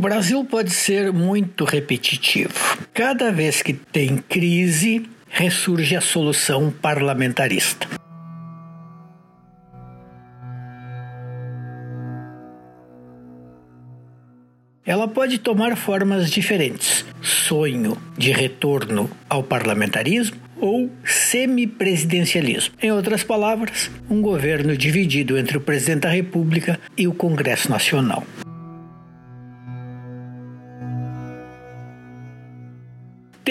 O Brasil pode ser muito repetitivo. Cada vez que tem crise, ressurge a solução parlamentarista. Ela pode tomar formas diferentes: sonho de retorno ao parlamentarismo ou semipresidencialismo. Em outras palavras, um governo dividido entre o presidente da República e o Congresso Nacional.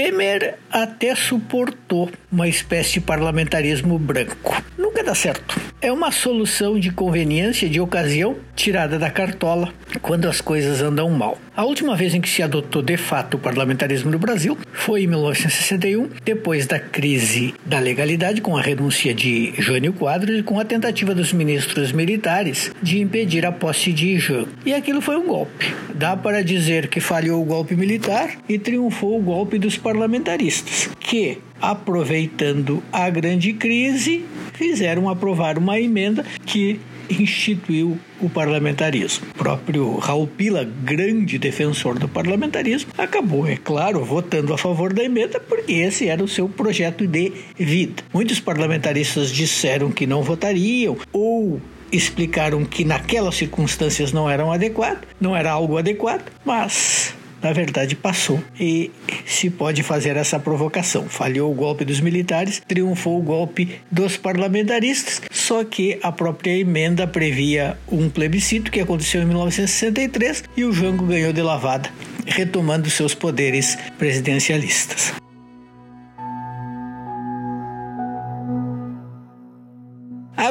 Temer até suportou uma espécie de parlamentarismo branco. Nunca dá certo. É uma solução de conveniência de ocasião tirada da cartola quando as coisas andam mal. A última vez em que se adotou de fato o parlamentarismo no Brasil foi em 1961, depois da crise da legalidade, com a renúncia de Jânio Quadros e com a tentativa dos ministros militares de impedir a posse de Jean. E aquilo foi um golpe. Dá para dizer que falhou o golpe militar e triunfou o golpe dos parlamentaristas, que, aproveitando a grande crise, fizeram aprovar uma emenda que instituiu o parlamentarismo. O próprio Raul Pila, grande defensor do parlamentarismo, acabou, é claro, votando a favor da emenda porque esse era o seu projeto de vida. Muitos parlamentaristas disseram que não votariam ou explicaram que naquelas circunstâncias não eram adequado, não era algo adequado, mas na verdade passou e se pode fazer essa provocação. Falhou o golpe dos militares, triunfou o golpe dos parlamentaristas, só que a própria emenda previa um plebiscito que aconteceu em 1963 e o Jango ganhou de lavada, retomando seus poderes presidencialistas.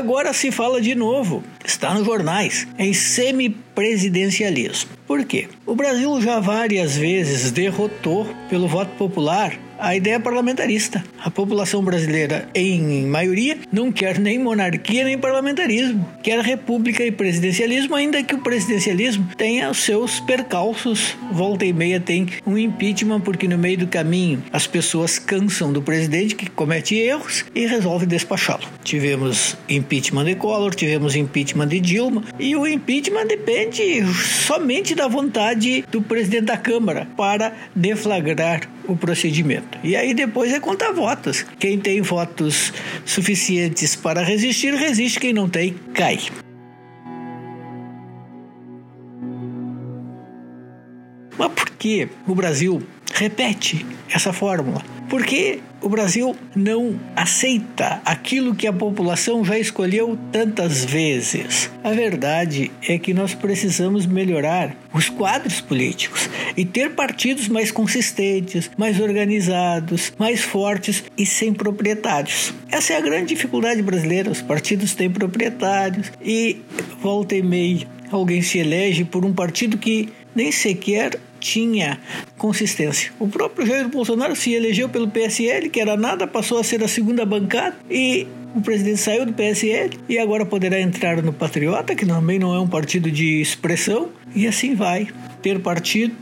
Agora se fala de novo, está nos jornais, em semipresidencialismo. Por quê? O Brasil já várias vezes derrotou pelo voto popular a ideia parlamentarista. A população brasileira, em maioria, não quer nem monarquia nem parlamentarismo. Quer república e presidencialismo, ainda que o presidencialismo tenha os seus percalços. Volta e meia tem um impeachment, porque no meio do caminho as pessoas cansam do presidente que comete erros e resolve despachá-lo. Tivemos impeachment de Collor, tivemos impeachment de Dilma, e o impeachment depende somente da vontade do presidente da Câmara para deflagrar o procedimento. E aí depois é contar votos. Quem tem votos suficientes para resistir, resiste. Quem não tem, cai. Mas por que o Brasil repete essa fórmula? Porque o Brasil não aceita aquilo que a população já escolheu tantas vezes. A verdade é que nós precisamos melhorar os quadros políticos e ter partidos mais consistentes, mais organizados, mais fortes e sem proprietários. Essa é a grande dificuldade brasileira. Os partidos têm proprietários e volta e meia alguém se elege por um partido que nem sequer tinha consistência. O próprio Jair Bolsonaro se elegeu pelo PSL, que era nada, passou a ser a segunda bancada e o presidente saiu do PSL e agora poderá entrar no Patriota, que também não é um partido de expressão, e assim vai. Ter partido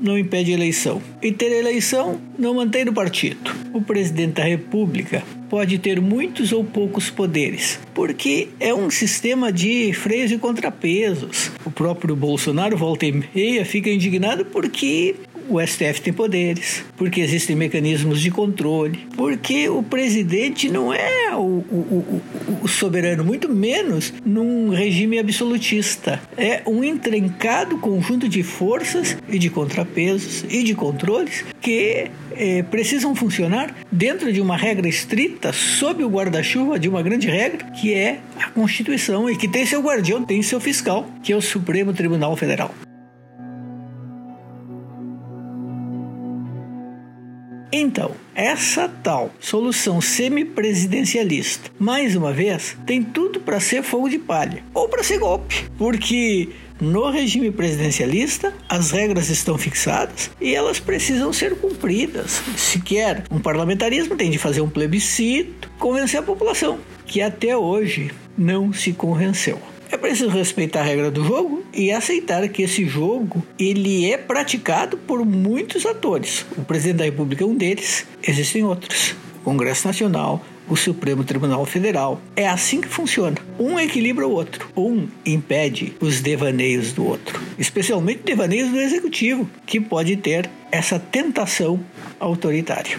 não impede eleição. E ter eleição não mantém o partido. O presidente da República pode ter muitos ou poucos poderes, porque é um sistema de freios e contrapesos. O próprio Bolsonaro, volta e meia, fica indignado porque o STF tem poderes, porque existem mecanismos de controle, porque o presidente não é o, o, o, o, soberano, muito menos num regime absolutista. É um intrincado conjunto de forças e de contrapesos e de controles que é, precisam funcionar dentro de uma regra estrita, sob o guarda-chuva de uma grande regra, que é a Constituição e que tem seu guardião, tem seu fiscal, que é o Supremo Tribunal Federal. Então, essa tal solução semipresidencialista, mais uma vez, tem tudo para ser fogo de palha ou para ser golpe, porque no regime presidencialista, as regras estão fixadas e elas precisam ser cumpridas. Se quer um parlamentarismo, tem de fazer um plebiscito, convencer a população, que até hoje não se convenceu. É preciso respeitar a regra do jogo e aceitar que esse jogo ele é praticado por muitos atores. O presidente da República é um deles, existem outros. O Congresso Nacional, o Supremo Tribunal Federal. É assim que funciona. Um equilibra o outro. Um impede os devaneios do outro, especialmente devaneios do executivo, que pode ter essa tentação autoritária.